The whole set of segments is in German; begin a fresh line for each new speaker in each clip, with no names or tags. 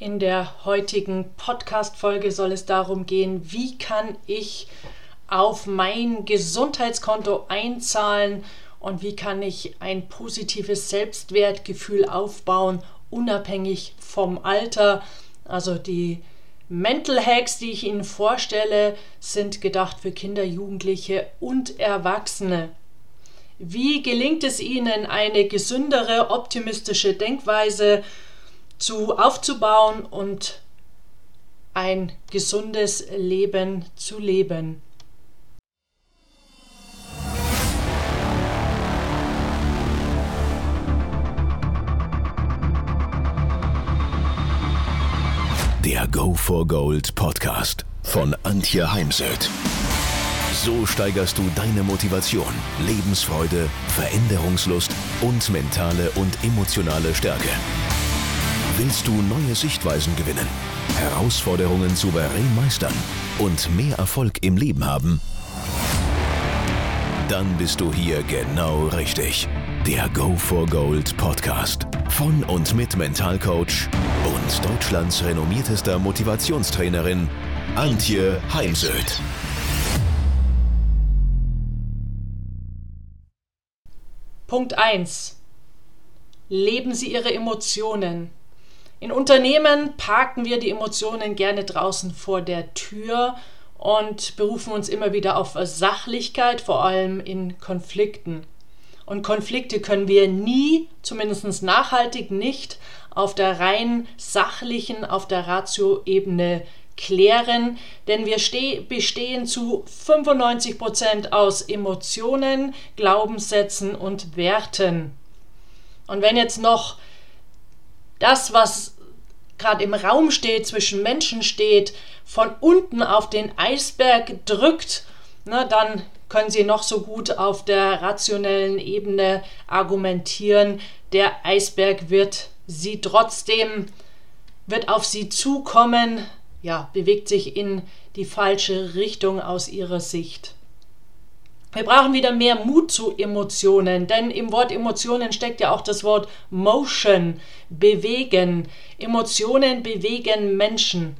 In der heutigen Podcast-Folge soll es darum gehen, wie kann ich auf mein Gesundheitskonto einzahlen und wie kann ich ein positives Selbstwertgefühl aufbauen, unabhängig vom Alter. Also die Mental Hacks, die ich Ihnen vorstelle, sind gedacht für Kinder, Jugendliche und Erwachsene. Wie gelingt es Ihnen, eine gesündere, optimistische Denkweise zu aufzubauen und ein gesundes Leben zu leben?
Der Go for Gold Podcast von Antje Heimsöth. So steigerst du deine Motivation, Lebensfreude, Veränderungslust und mentale und emotionale Stärke. Willst du neue Sichtweisen gewinnen, Herausforderungen souverän meistern und mehr Erfolg im Leben haben? Dann bist du hier genau richtig. Der Go for Gold Podcast von und mit Mentalcoach und Deutschlands renommiertester Motivationstrainerin Antje Heimsöth.
Punkt 1. Leben Sie Ihre Emotionen. In Unternehmen parken wir die Emotionen gerne draußen vor der Tür und berufen uns immer wieder auf Sachlichkeit, vor allem in Konflikten. Und Konflikte können wir nie, zumindest nachhaltig nicht, auf der rein sachlichen, auf der Ratio-Ebene klären, denn wir bestehen zu 95 Prozent aus Emotionen, Glaubenssätzen und Werten. Und wenn jetzt noch das, was gerade im Raum steht, zwischen Menschen steht, von unten auf den Eisberg drückt, na, dann können Sie noch so gut auf der rationellen Ebene argumentieren. Der Eisberg wird Sie trotzdem, wird auf Sie zukommen, ja, bewegt sich in die falsche Richtung aus ihrer Sicht. Wir brauchen wieder mehr Mut zu Emotionen, denn im Wort Emotionen steckt ja auch das Wort Motion, bewegen. Emotionen bewegen Menschen.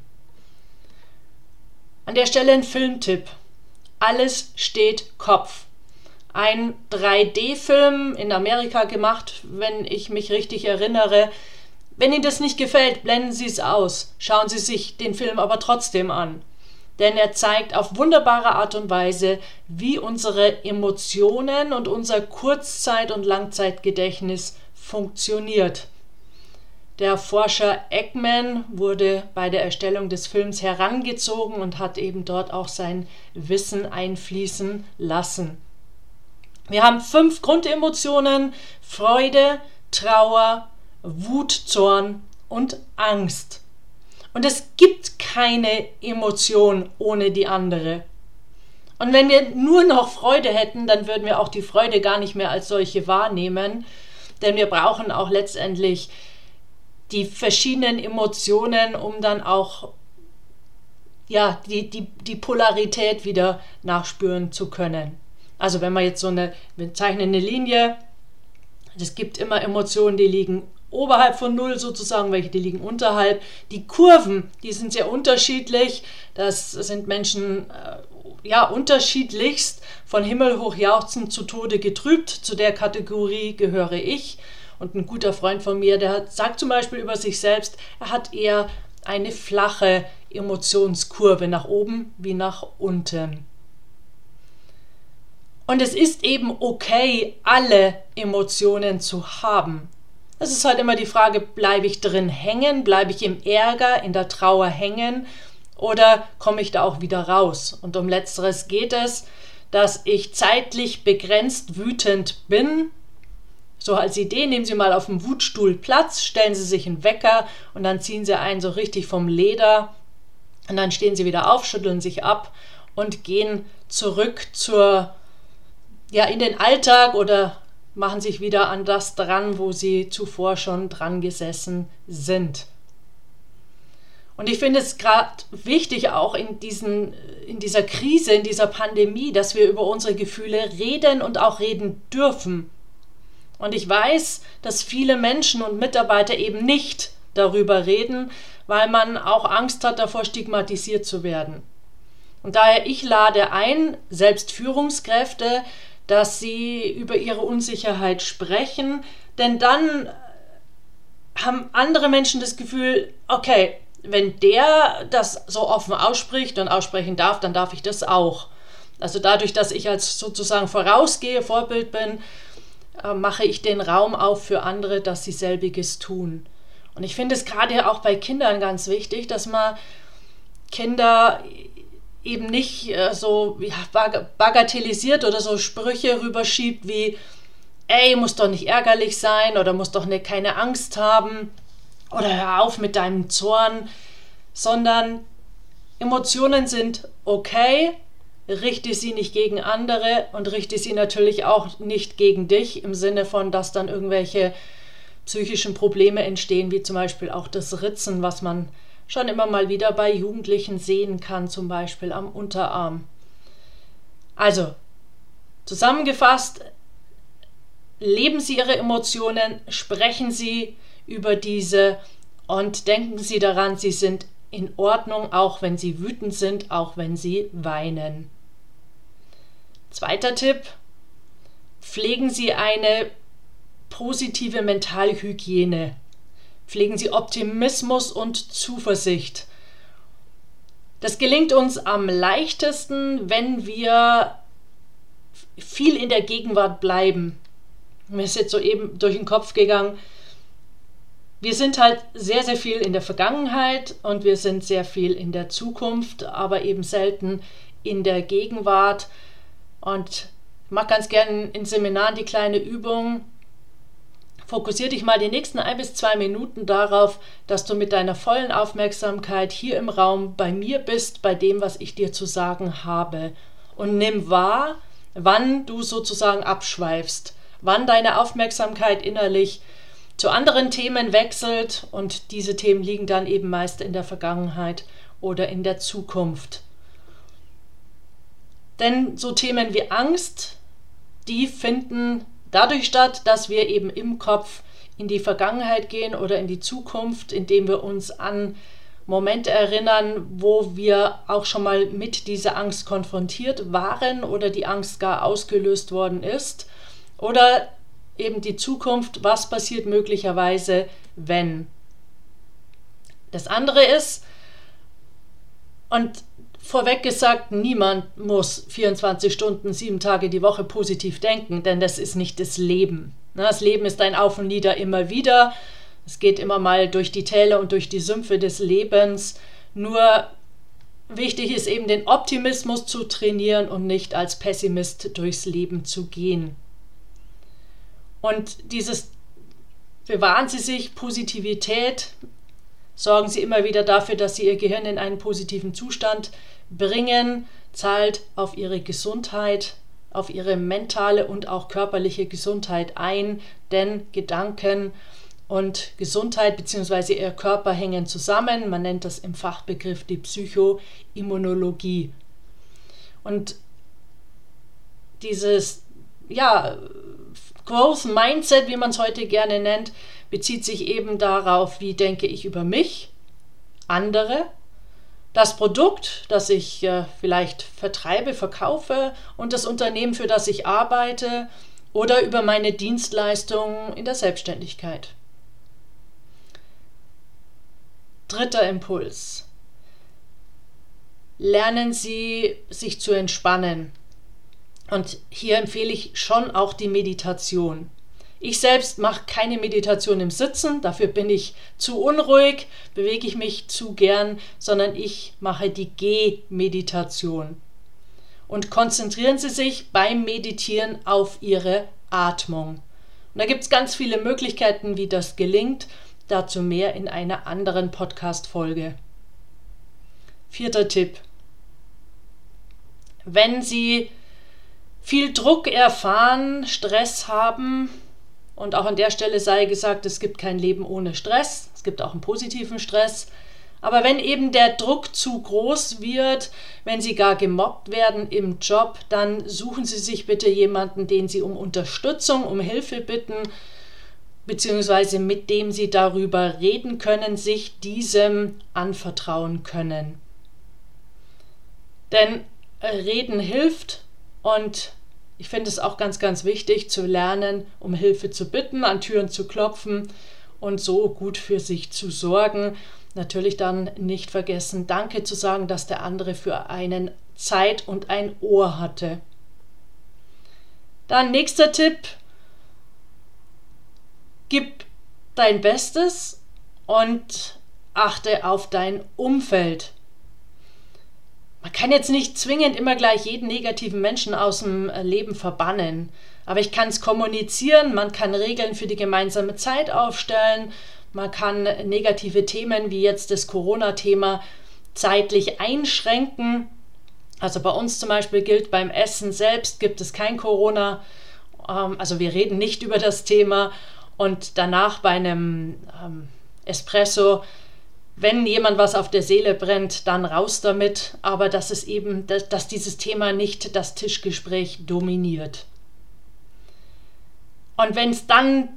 An der Stelle ein Filmtipp. Alles steht Kopf. Ein 3D-Film in Amerika gemacht, wenn ich mich richtig erinnere, wenn Ihnen das nicht gefällt, blenden Sie es aus. Schauen Sie sich den Film aber trotzdem an. Denn er zeigt auf wunderbare Art und Weise, wie unsere Emotionen und unser Kurzzeit- und Langzeitgedächtnis funktioniert. Der Forscher Ekman wurde bei der Erstellung des Films herangezogen und hat eben dort auch sein Wissen einfließen lassen. Wir haben fünf Grundemotionen: Freude, Trauer, Wut, Zorn und Angst. Und es gibt keine Emotion ohne die andere. Und wenn wir nur noch Freude hätten, dann würden wir auch die Freude gar nicht mehr als solche wahrnehmen, denn wir brauchen auch letztendlich die verschiedenen Emotionen, um dann auch ja, die, die, die Polarität wieder nachspüren zu können. Also wenn man jetzt so eine, wir zeichnen eine Linie, es gibt immer Emotionen, die liegen oberhalb von Null sozusagen, welche die liegen unterhalb. Die Kurven, die sind sehr unterschiedlich. Das sind Menschen äh, ja unterschiedlichst von Himmel hoch jauchzend zu Tode getrübt. Zu der Kategorie gehöre ich. Und ein guter Freund von mir, der sagt zum Beispiel über sich selbst, er hat eher eine flache Emotionskurve nach oben wie nach unten. Und es ist eben okay, alle Emotionen zu haben. Es ist halt immer die Frage, bleibe ich drin hängen, bleibe ich im Ärger, in der Trauer hängen oder komme ich da auch wieder raus? Und um letzteres geht es, dass ich zeitlich begrenzt wütend bin. So als Idee, nehmen Sie mal auf dem Wutstuhl Platz, stellen Sie sich einen Wecker und dann ziehen Sie einen so richtig vom Leder und dann stehen Sie wieder auf, schütteln sich ab und gehen zurück zur ja in den Alltag oder machen sich wieder an das dran, wo sie zuvor schon dran gesessen sind. Und ich finde es gerade wichtig, auch in, diesen, in dieser Krise, in dieser Pandemie, dass wir über unsere Gefühle reden und auch reden dürfen. Und ich weiß, dass viele Menschen und Mitarbeiter eben nicht darüber reden, weil man auch Angst hat davor, stigmatisiert zu werden. Und daher ich lade ein, selbst Führungskräfte, dass sie über ihre Unsicherheit sprechen, denn dann haben andere Menschen das Gefühl, okay, wenn der das so offen ausspricht und aussprechen darf, dann darf ich das auch. Also dadurch, dass ich als sozusagen vorausgehe, Vorbild bin, äh, mache ich den Raum auf für andere, dass sie selbiges tun. Und ich finde es gerade auch bei Kindern ganz wichtig, dass man Kinder eben nicht äh, so ja, bagatellisiert oder so Sprüche rüberschiebt wie, ey, muss doch nicht ärgerlich sein oder muss doch ne, keine Angst haben oder hör auf mit deinem Zorn, sondern Emotionen sind okay, richte sie nicht gegen andere und richte sie natürlich auch nicht gegen dich im Sinne von, dass dann irgendwelche psychischen Probleme entstehen, wie zum Beispiel auch das Ritzen, was man schon immer mal wieder bei Jugendlichen sehen kann, zum Beispiel am Unterarm. Also, zusammengefasst, leben Sie Ihre Emotionen, sprechen Sie über diese und denken Sie daran, Sie sind in Ordnung, auch wenn Sie wütend sind, auch wenn Sie weinen. Zweiter Tipp, pflegen Sie eine positive Mentalhygiene. Pflegen Sie Optimismus und Zuversicht. Das gelingt uns am leichtesten, wenn wir viel in der Gegenwart bleiben mir ist jetzt soeben durch den Kopf gegangen, wir sind halt sehr, sehr viel in der Vergangenheit und wir sind sehr viel in der Zukunft, aber eben selten in der Gegenwart. Und ich mache ganz gerne in Seminaren die kleine Übung. Fokussiere dich mal die nächsten ein bis zwei Minuten darauf, dass du mit deiner vollen Aufmerksamkeit hier im Raum bei mir bist, bei dem, was ich dir zu sagen habe. Und nimm wahr, wann du sozusagen abschweifst wann deine Aufmerksamkeit innerlich zu anderen Themen wechselt und diese Themen liegen dann eben meist in der Vergangenheit oder in der Zukunft. Denn so Themen wie Angst, die finden dadurch statt, dass wir eben im Kopf in die Vergangenheit gehen oder in die Zukunft, indem wir uns an Momente erinnern, wo wir auch schon mal mit dieser Angst konfrontiert waren oder die Angst gar ausgelöst worden ist oder eben die Zukunft, was passiert möglicherweise, wenn. Das andere ist, und vorweg gesagt, niemand muss 24 Stunden, sieben Tage die Woche positiv denken, denn das ist nicht das Leben. Das Leben ist ein Auf und Nieder immer wieder. Es geht immer mal durch die Täler und durch die Sümpfe des Lebens. Nur wichtig ist eben den Optimismus zu trainieren und nicht als Pessimist durchs Leben zu gehen. Und dieses bewahren Sie sich Positivität, sorgen Sie immer wieder dafür, dass Sie Ihr Gehirn in einen positiven Zustand bringen, zahlt auf Ihre Gesundheit, auf Ihre mentale und auch körperliche Gesundheit ein, denn Gedanken und Gesundheit bzw. Ihr Körper hängen zusammen. Man nennt das im Fachbegriff die Psychoimmunologie. Und dieses ja, Growth Mindset, wie man es heute gerne nennt, bezieht sich eben darauf, wie denke ich über mich, andere, das Produkt, das ich äh, vielleicht vertreibe, verkaufe und das Unternehmen, für das ich arbeite oder über meine Dienstleistungen in der Selbstständigkeit. Dritter Impuls. Lernen Sie sich zu entspannen. Und hier empfehle ich schon auch die Meditation. Ich selbst mache keine Meditation im Sitzen, dafür bin ich zu unruhig, bewege ich mich zu gern, sondern ich mache die Geh-Meditation. Und konzentrieren Sie sich beim Meditieren auf Ihre Atmung. Und da gibt es ganz viele Möglichkeiten, wie das gelingt. Dazu mehr in einer anderen Podcast-Folge. Vierter Tipp. Wenn Sie viel Druck erfahren, Stress haben. Und auch an der Stelle sei gesagt, es gibt kein Leben ohne Stress. Es gibt auch einen positiven Stress. Aber wenn eben der Druck zu groß wird, wenn Sie gar gemobbt werden im Job, dann suchen Sie sich bitte jemanden, den Sie um Unterstützung, um Hilfe bitten. beziehungsweise mit dem sie darüber reden können, sich diesem anvertrauen können. Denn Reden hilft und ich finde es auch ganz, ganz wichtig zu lernen, um Hilfe zu bitten, an Türen zu klopfen und so gut für sich zu sorgen. Natürlich dann nicht vergessen, Danke zu sagen, dass der andere für einen Zeit und ein Ohr hatte. Dann nächster Tipp. Gib dein Bestes und achte auf dein Umfeld. Man kann jetzt nicht zwingend immer gleich jeden negativen Menschen aus dem Leben verbannen, aber ich kann es kommunizieren, man kann Regeln für die gemeinsame Zeit aufstellen, man kann negative Themen wie jetzt das Corona-Thema zeitlich einschränken. Also bei uns zum Beispiel gilt beim Essen selbst gibt es kein Corona. Ähm, also wir reden nicht über das Thema. Und danach bei einem ähm, Espresso, wenn jemand was auf der Seele brennt, dann raus damit. Aber dass es eben, dass, dass dieses Thema nicht das Tischgespräch dominiert. Und wenn es dann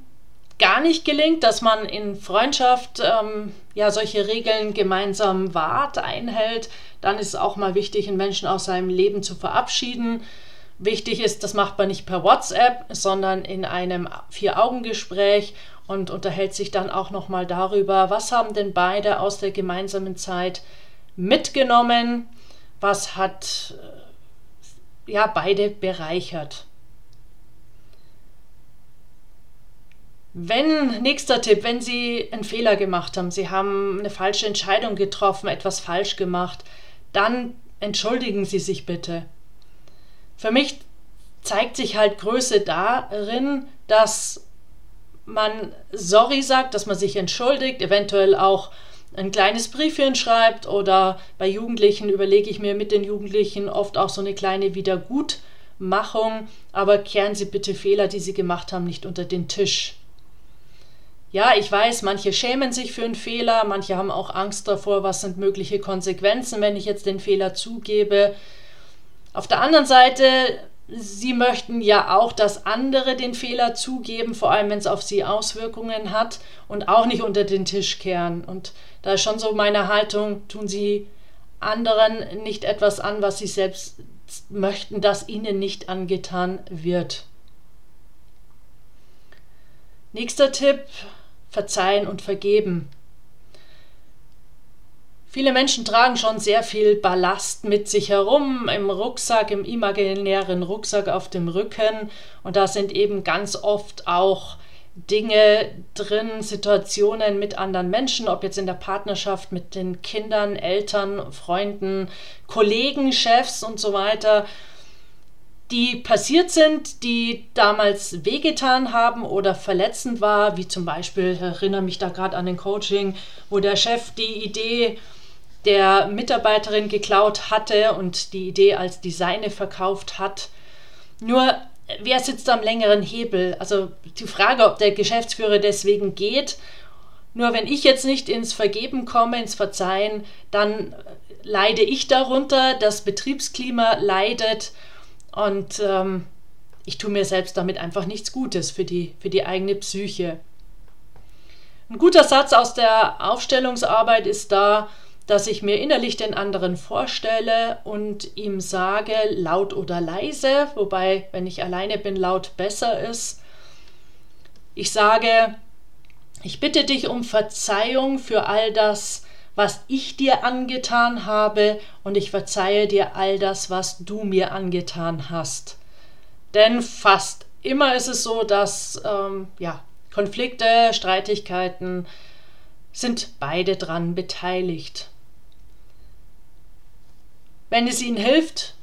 gar nicht gelingt, dass man in Freundschaft ähm, ja solche Regeln gemeinsam wahrt, einhält, dann ist es auch mal wichtig, einen Menschen aus seinem Leben zu verabschieden. Wichtig ist, das macht man nicht per WhatsApp, sondern in einem Vier-Augen-Gespräch und unterhält sich dann auch nochmal darüber, was haben denn beide aus der gemeinsamen Zeit mitgenommen, was hat äh, ja beide bereichert. Wenn, nächster Tipp, wenn Sie einen Fehler gemacht haben, Sie haben eine falsche Entscheidung getroffen, etwas falsch gemacht, dann entschuldigen Sie sich bitte. Für mich zeigt sich halt Größe darin, dass man sorry sagt, dass man sich entschuldigt, eventuell auch ein kleines Briefchen schreibt oder bei Jugendlichen überlege ich mir mit den Jugendlichen oft auch so eine kleine Wiedergutmachung, aber kehren Sie bitte Fehler, die Sie gemacht haben, nicht unter den Tisch. Ja, ich weiß, manche schämen sich für einen Fehler, manche haben auch Angst davor, was sind mögliche Konsequenzen, wenn ich jetzt den Fehler zugebe. Auf der anderen Seite, sie möchten ja auch, dass andere den Fehler zugeben, vor allem wenn es auf sie Auswirkungen hat und auch nicht unter den Tisch kehren. Und da ist schon so meine Haltung, tun sie anderen nicht etwas an, was sie selbst möchten, dass ihnen nicht angetan wird. Nächster Tipp, verzeihen und vergeben. Viele Menschen tragen schon sehr viel Ballast mit sich herum, im Rucksack, im imaginären Rucksack auf dem Rücken. Und da sind eben ganz oft auch Dinge drin, Situationen mit anderen Menschen, ob jetzt in der Partnerschaft mit den Kindern, Eltern, Freunden, Kollegen, Chefs und so weiter die passiert sind, die damals wehgetan haben oder verletzend war, wie zum Beispiel, ich erinnere mich da gerade an den Coaching, wo der Chef die Idee der Mitarbeiterin geklaut hatte und die Idee als Designer verkauft hat. Nur, wer sitzt am längeren Hebel? Also die Frage, ob der Geschäftsführer deswegen geht. Nur wenn ich jetzt nicht ins Vergeben komme, ins Verzeihen, dann leide ich darunter, das Betriebsklima leidet und ähm, ich tue mir selbst damit einfach nichts Gutes für die, für die eigene Psyche. Ein guter Satz aus der Aufstellungsarbeit ist da, dass ich mir innerlich den anderen vorstelle und ihm sage, laut oder leise, wobei, wenn ich alleine bin, laut besser ist. Ich sage, ich bitte dich um Verzeihung für all das, was ich dir angetan habe, und ich verzeihe dir all das, was du mir angetan hast. Denn fast immer ist es so, dass ähm, ja, Konflikte, Streitigkeiten sind beide dran beteiligt. Wenn es ihnen hilft,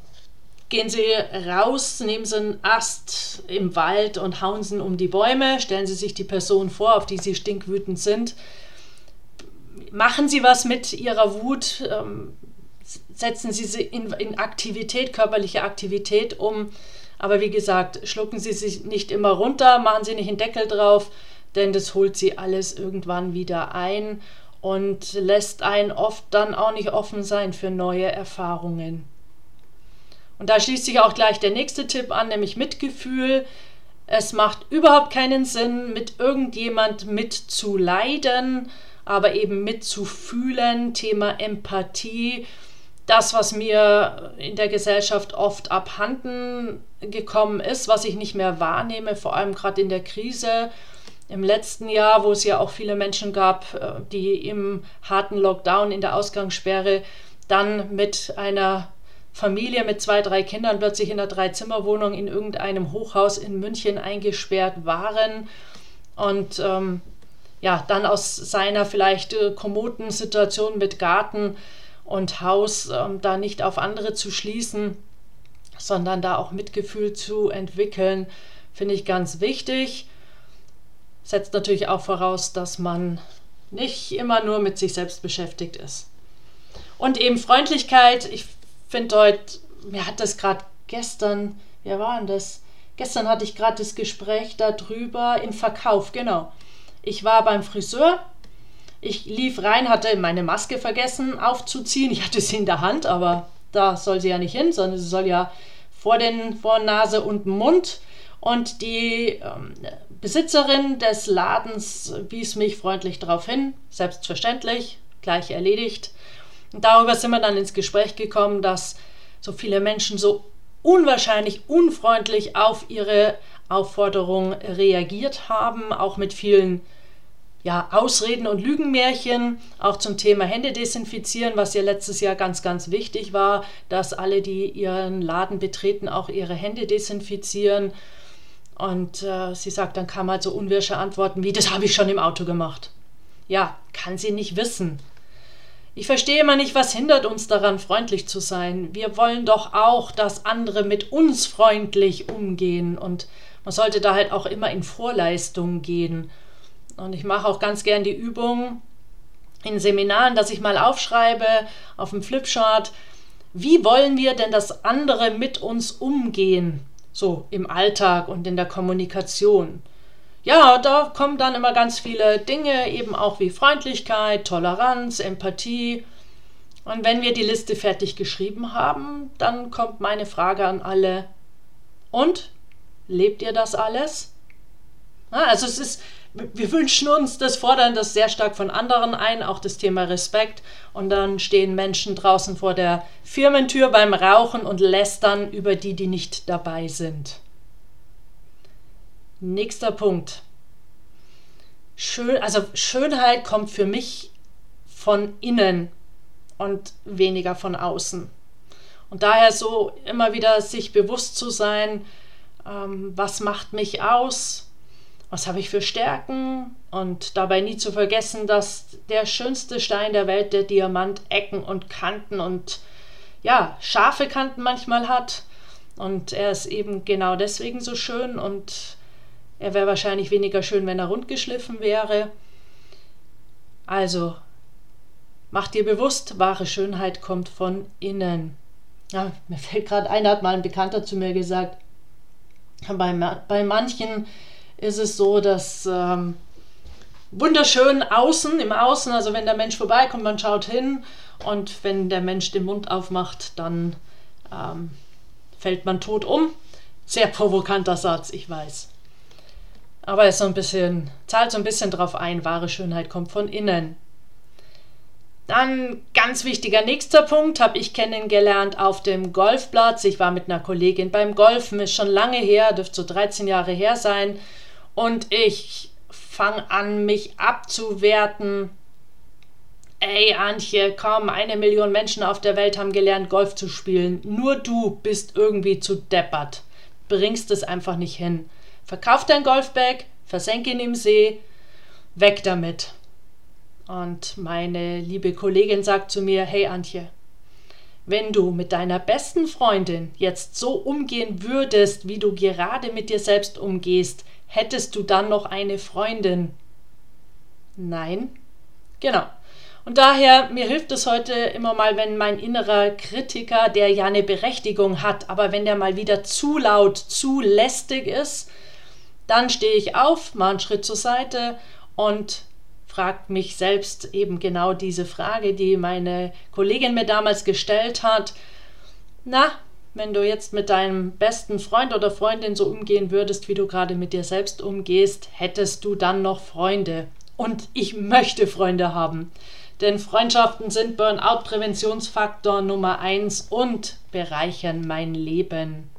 gehen sie raus, nehmen sie einen Ast im Wald und hauen sie um die Bäume, stellen sie sich die Person vor, auf die sie stinkwütend sind, machen Sie was mit Ihrer Wut, ähm, setzen Sie sie in, in Aktivität, körperliche Aktivität um. Aber wie gesagt, schlucken Sie sich nicht immer runter, machen Sie nicht einen Deckel drauf, denn das holt Sie alles irgendwann wieder ein und lässt einen oft dann auch nicht offen sein für neue Erfahrungen. Und da schließt sich auch gleich der nächste Tipp an, nämlich Mitgefühl Es macht überhaupt keinen Sinn, mit irgendjemand mitzuleiden, aber eben mitzufühlen. Thema Empathie. Das, was mir in der Gesellschaft oft abhanden gekommen ist, was ich nicht mehr wahrnehme, vor allem gerade in der Krise. Im letzten Jahr, wo es ja auch viele Menschen gab, äh, die im harten Lockdown in der Ausgangssperre dann mit einer Familie mit zwei, drei Kindern plötzlich in einer Dreizimmerwohnung in irgendeinem Hochhaus in München eingesperrt waren und ähm, ja, dann aus seiner vielleicht äh, kommoden Situation mit Garten und Haus ähm, da nicht auf andere zu schließen, sondern da auch Mitgefühl zu entwickeln, finde ich ganz wichtig. Setzt natürlich auch voraus, dass man nicht immer nur mit sich selbst beschäftigt ist. Und eben Freundlichkeit, ich finde heute, mir hat das gerade gestern, wer war denn das? Gestern hatte ich gerade das Gespräch darüber im Verkauf, genau. Ich war beim Friseur, ich lief rein, hatte meine Maske vergessen aufzuziehen. Ich hatte sie in der Hand, aber da soll sie ja nicht hin, sondern sie soll ja vor, den, vor Nase und Mund. Und die ähm, Besitzerin des Ladens wies mich freundlich darauf hin, selbstverständlich, gleich erledigt. Und darüber sind wir dann ins Gespräch gekommen, dass so viele Menschen so unwahrscheinlich unfreundlich auf ihre Aufforderung reagiert haben, auch mit vielen ja, Ausreden und Lügenmärchen, auch zum Thema Hände desinfizieren, was ja letztes Jahr ganz, ganz wichtig war, dass alle, die ihren Laden betreten, auch ihre Hände desinfizieren. Und äh, sie sagt, dann kam halt so unwirsche Antworten wie, das habe ich schon im Auto gemacht. Ja, kann sie nicht wissen. Ich verstehe immer nicht, was hindert uns daran, freundlich zu sein. Wir wollen doch auch, dass andere mit uns freundlich umgehen und man sollte da halt auch immer in Vorleistung gehen. Und ich mache auch ganz gern die Übung in Seminaren, dass ich mal aufschreibe auf dem Flipchart, wie wollen wir denn, dass andere mit uns umgehen, so im Alltag und in der Kommunikation ja, da kommen dann immer ganz viele Dinge, eben auch wie Freundlichkeit, Toleranz, Empathie. Und wenn wir die Liste fertig geschrieben haben, dann kommt meine Frage an alle. Und? Lebt ihr das alles? also es ist, wir wünschen uns das, fordern das sehr stark von anderen ein, auch das Thema Respekt. Und dann stehen Menschen draußen vor der Firmentür beim Rauchen und lästern über die, die nicht dabei sind. Nächster Punkt. Schön, also Schönheit kommt für mich von innen und weniger von außen. Und daher so immer wieder sich bewusst zu sein, ähm, was macht mich aus, was habe ich für Stärken und dabei nie zu vergessen, dass der schönste Stein der Welt der Diamant Ecken und Kanten und ja, scharfe Kanten manchmal hat. Und er ist eben genau deswegen so schön und er wäre wahrscheinlich weniger schön, wenn er rund geschliffen wäre. Also, mach dir bewusst, wahre Schönheit kommt von innen. Ja, mir fällt gerade ein, hat mal ein Bekannter zu mir gesagt, bei, bei manchen ist es so, dass ähm, wunderschön außen, im Außen, also wenn der Mensch vorbeikommt, man schaut hin und wenn der Mensch den Mund aufmacht, dann ähm, fällt man tot um. Sehr provokanter Satz, ich weiß. Aber es so ein bisschen, zahlt so ein bisschen drauf ein, wahre Schönheit kommt von innen. Dann ganz wichtiger nächster Punkt habe ich kennengelernt auf dem Golfplatz. Ich war mit einer Kollegin beim Golfen, ist schon lange her, dürfte so 13 Jahre her sein. Und ich fange an, mich abzuwerten. Ey, Antje, komm, eine Million Menschen auf der Welt haben gelernt, Golf zu spielen. Nur du bist irgendwie zu deppert. Bringst es einfach nicht hin. Verkauf dein Golfbag, versenk ihn im See, weg damit. Und meine liebe Kollegin sagt zu mir, hey Antje, wenn du mit deiner besten Freundin jetzt so umgehen würdest, wie du gerade mit dir selbst umgehst, hättest du dann noch eine Freundin? Nein. Genau. Und daher, mir hilft es heute immer mal, wenn mein innerer Kritiker, der ja eine Berechtigung hat, aber wenn der mal wieder zu laut, zu lästig ist, dann stehe ich auf, mache einen Schritt zur Seite und frage mich selbst eben genau diese Frage, die meine Kollegin mir damals gestellt hat. Na, wenn du jetzt mit deinem besten Freund oder Freundin so umgehen würdest, wie du gerade mit dir selbst umgehst, hättest du dann noch Freunde. Und ich möchte Freunde haben. Denn Freundschaften sind Burnout-Präventionsfaktor Nummer eins und bereichern mein Leben.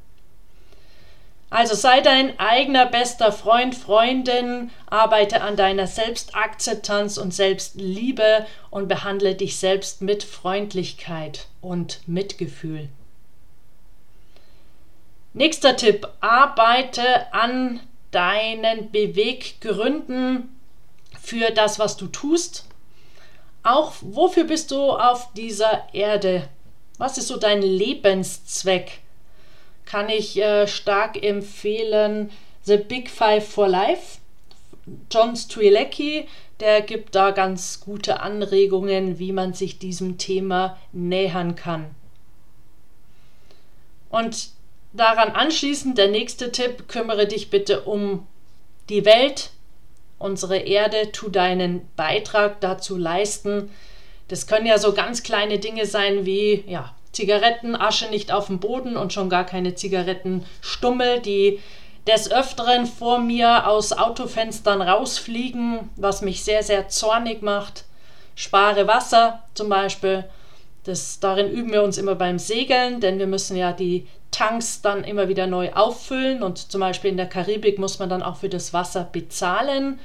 Also sei dein eigener bester Freund, Freundin, arbeite an deiner Selbstakzeptanz und Selbstliebe und behandle dich selbst mit Freundlichkeit und Mitgefühl. Nächster Tipp, arbeite an deinen Beweggründen für das, was du tust. Auch wofür bist du auf dieser Erde? Was ist so dein Lebenszweck? Kann ich äh, stark empfehlen The Big Five for Life. John Strilecki, der gibt da ganz gute Anregungen, wie man sich diesem Thema nähern kann. Und daran anschließend der nächste Tipp, kümmere dich bitte um die Welt, unsere Erde, tu deinen Beitrag dazu leisten. Das können ja so ganz kleine Dinge sein wie ja, Zigarettenasche nicht auf dem Boden und schon gar keine Zigarettenstummel, die des Öfteren vor mir aus Autofenstern rausfliegen, was mich sehr, sehr zornig macht. Spare Wasser zum Beispiel. Das, darin üben wir uns immer beim Segeln, denn wir müssen ja die Tanks dann immer wieder neu auffüllen und zum Beispiel in der Karibik muss man dann auch für das Wasser bezahlen.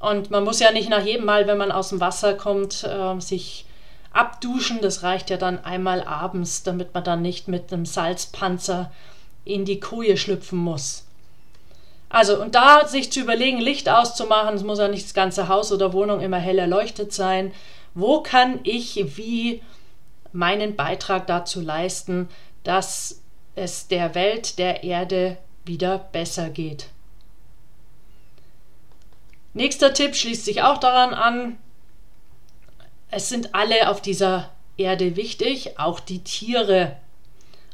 Und man muss ja nicht nach jedem Mal, wenn man aus dem Wasser kommt, äh, sich abduschen. Das reicht ja dann einmal abends, damit man dann nicht mit einem Salzpanzer in die Koje schlüpfen muss. Also, und da sich zu überlegen, Licht auszumachen, es muss ja nicht das ganze Haus oder Wohnung immer hell erleuchtet sein. Wo kann ich wie meinen Beitrag dazu leisten, dass es der Welt, der Erde wieder besser geht. Nächster Tipp schließt sich auch daran an. Es sind alle auf dieser Erde wichtig, auch die Tiere.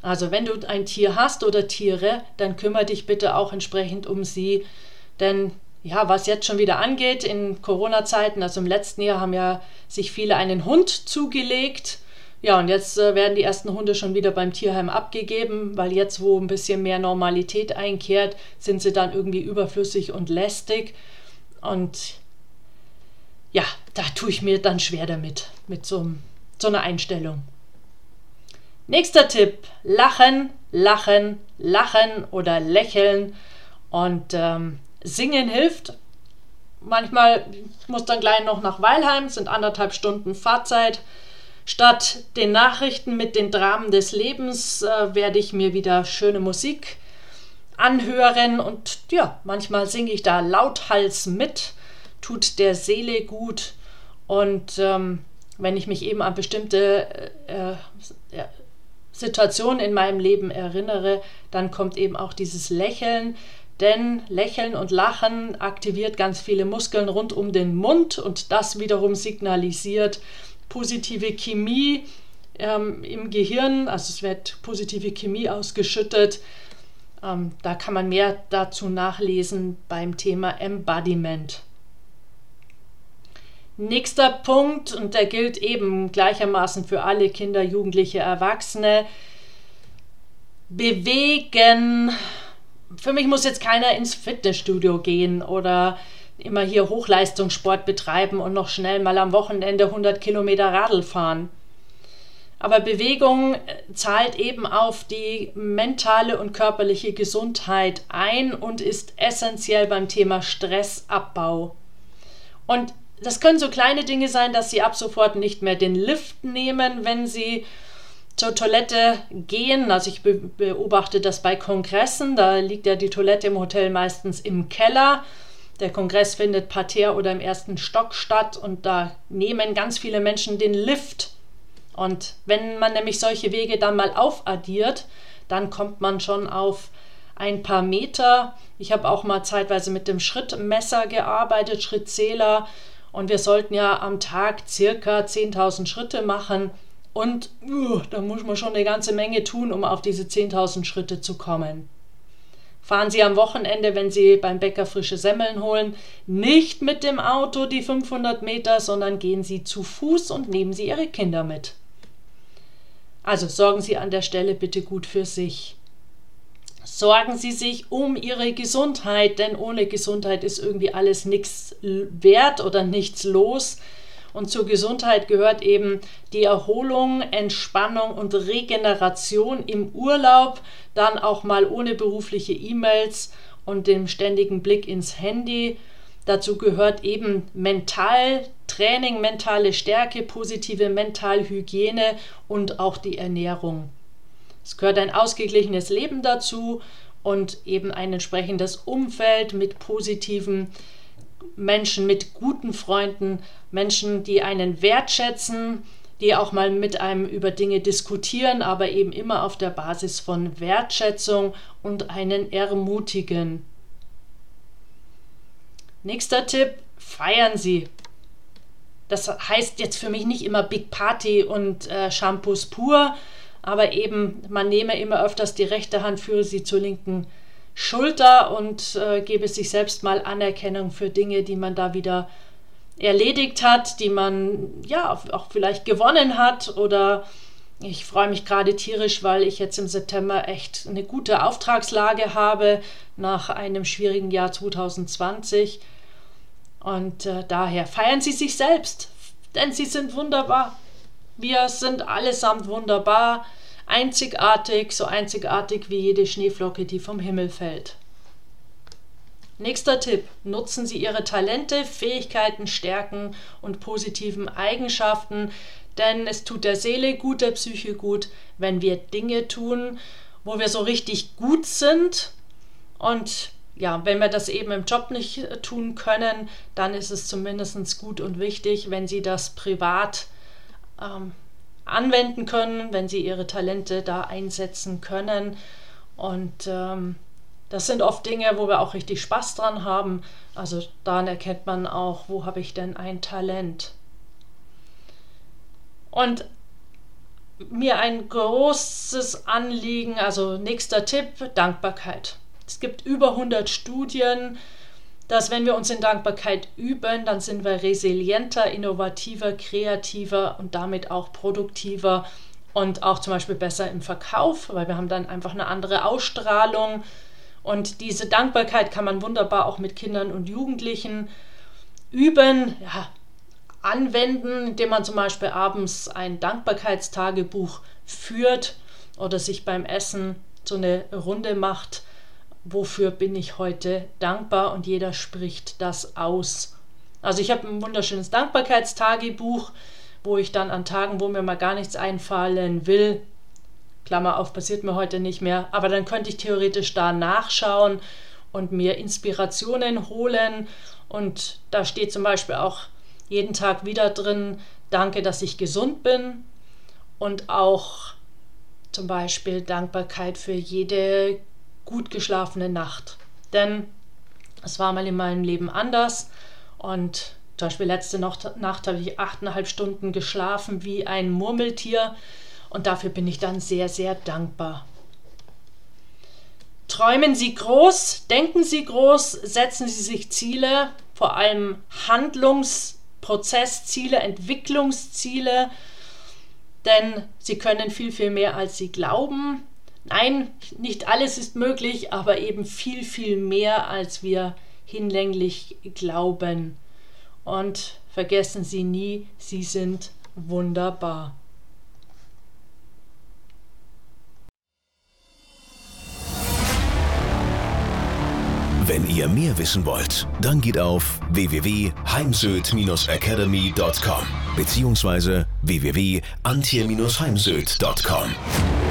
Also wenn du ein Tier hast oder Tiere, dann kümmere dich bitte auch entsprechend um sie. Denn ja, was jetzt schon wieder angeht in Corona-Zeiten, also im letzten Jahr haben ja sich viele einen Hund zugelegt ja, und jetzt äh, werden die ersten Hunde schon wieder beim Tierheim abgegeben, weil jetzt, wo ein bisschen mehr Normalität einkehrt, sind sie dann irgendwie überflüssig und lästig. Und ja, da tue ich mir dann schwer damit, mit so, so einer Einstellung. Nächster Tipp: Lachen, lachen, lachen oder lächeln. Und ähm, singen hilft. Manchmal muss dann gleich noch nach Weilheim, sind anderthalb Stunden Fahrzeit. Statt den Nachrichten mit den Dramen des Lebens äh, werde ich mir wieder schöne Musik anhören und ja, manchmal singe ich da lauthals mit, tut der Seele gut und ähm, wenn ich mich eben an bestimmte äh, äh, Situationen in meinem Leben erinnere, dann kommt eben auch dieses Lächeln, denn Lächeln und Lachen aktiviert ganz viele Muskeln rund um den Mund und das wiederum signalisiert, positive Chemie ähm, im Gehirn, also es wird positive Chemie ausgeschüttet. Ähm, da kann man mehr dazu nachlesen beim Thema Embodiment. Nächster Punkt, und der gilt eben gleichermaßen für alle Kinder, Jugendliche, Erwachsene. Bewegen. Für mich muss jetzt keiner ins Fitnessstudio gehen oder immer hier Hochleistungssport betreiben und noch schnell mal am Wochenende 100 Kilometer Radl fahren. Aber Bewegung äh, zahlt eben auf die mentale und körperliche Gesundheit ein und ist essentiell beim Thema Stressabbau. Und das können so kleine Dinge sein, dass Sie ab sofort nicht mehr den Lift nehmen, wenn Sie zur Toilette gehen. Also ich beobachte das bei Kongressen, da liegt ja die Toilette im Hotel meistens im Keller der Kongress findet parterre oder im ersten Stock statt und da nehmen ganz viele Menschen den Lift. Und wenn man nämlich solche Wege dann mal aufaddiert, dann kommt man schon auf ein paar Meter. Ich habe auch mal zeitweise mit dem Schrittmesser gearbeitet, Schrittzähler. Und wir sollten ja am Tag circa 10.000 Schritte machen. Und uh, da muss man schon eine ganze Menge tun, um auf diese 10.000 Schritte zu kommen. Fahren Sie am Wochenende, wenn Sie beim Bäcker frische Semmeln holen, nicht mit dem Auto die 500 Meter, sondern gehen Sie zu Fuß und nehmen Sie Ihre Kinder mit. Also sorgen Sie an der Stelle bitte gut für sich. Sorgen Sie sich um Ihre Gesundheit, denn ohne Gesundheit ist irgendwie alles nichts wert oder nichts los. Und zur Gesundheit gehört eben die Erholung, Entspannung und Regeneration im Urlaub, dann auch mal ohne berufliche E-Mails und dem ständigen Blick ins Handy. Dazu gehört eben Mentaltraining, mentale Stärke, positive Mentalhygiene und auch die Ernährung. Es gehört ein ausgeglichenes Leben dazu und eben ein entsprechendes Umfeld mit positiven Menschen, mit guten Freunden, Menschen, die einen wertschätzen, die auch mal mit einem über Dinge diskutieren, aber eben immer auf der Basis von Wertschätzung und einen ermutigen. Nächster Tipp, feiern Sie. Das heißt jetzt für mich nicht immer Big Party und äh, Shampoos pur, aber eben, man nehme immer öfters die rechte Hand, führe sie zur linken Schulter und äh, gebe sich selbst mal Anerkennung für Dinge, die man da wieder erledigt hat, die man ja auch vielleicht gewonnen hat oder ich freue mich gerade tierisch, weil ich jetzt im September echt eine gute Auftragslage habe nach einem schwierigen Jahr 2020. Und äh, daher feiern Sie sich selbst, denn Sie sind wunderbar. Wir sind allesamt wunderbar, einzigartig, so einzigartig wie jede Schneeflocke, die vom Himmel fällt. Nächster Tipp. Nutzen Sie Ihre Talente, Fähigkeiten, Stärken und positiven Eigenschaften, denn es tut der Seele gut, der Psyche gut, wenn wir Dinge tun, wo wir so richtig gut sind. Und ja, wenn wir das eben im Job nicht tun können, dann ist es zumindest gut und wichtig, wenn Sie das privat ähm, anwenden können, wenn sie ihre Talente da einsetzen können. Und ähm, das sind oft Dinge, wo wir auch richtig Spaß dran haben. Also daran erkennt man auch, wo habe ich denn ein Talent. Und mir ein großes Anliegen, also nächster Tipp, Dankbarkeit. Es gibt über 100 Studien, dass wenn wir uns in Dankbarkeit üben, dann sind wir resilienter, innovativer, kreativer und damit auch produktiver und auch zum Beispiel besser im Verkauf, weil wir haben dann einfach eine andere Ausstrahlung. Und diese Dankbarkeit kann man wunderbar auch mit Kindern und Jugendlichen üben, ja, anwenden, indem man zum Beispiel abends ein Dankbarkeitstagebuch führt oder sich beim Essen so eine Runde macht wofür bin ich heute dankbar? Und jeder spricht das aus. Also ich habe ein wunderschönes Dankbarkeitstagebuch, wo ich dann an Tagen, wo mir mal gar nichts einfallen will, Klammer auf, passiert mir heute nicht mehr, aber dann könnte ich theoretisch da nachschauen und mir Inspirationen holen. Und da steht zum Beispiel auch jeden Tag wieder drin, danke, dass ich gesund bin. Und auch zum Beispiel Dankbarkeit für jede gut geschlafene Nacht. Denn es war mal in meinem Leben anders und zum Beispiel letzte Nacht habe ich achteinhalb Stunden geschlafen wie ein Murmeltier und dafür bin ich dann sehr, sehr dankbar. Träumen Sie groß, denken Sie groß, setzen Sie sich Ziele, vor allem Handlungsprozessziele, Entwicklungsziele, denn Sie können viel, viel mehr, als Sie glauben. Nein, nicht alles ist möglich, aber eben viel, viel mehr, als wir hinlänglich glauben. Und vergessen Sie nie, Sie sind wunderbar.
Wenn ihr mehr wissen wollt, dann geht auf www.heimsöd-academy.com bzw. www.antje-heimsöd.com.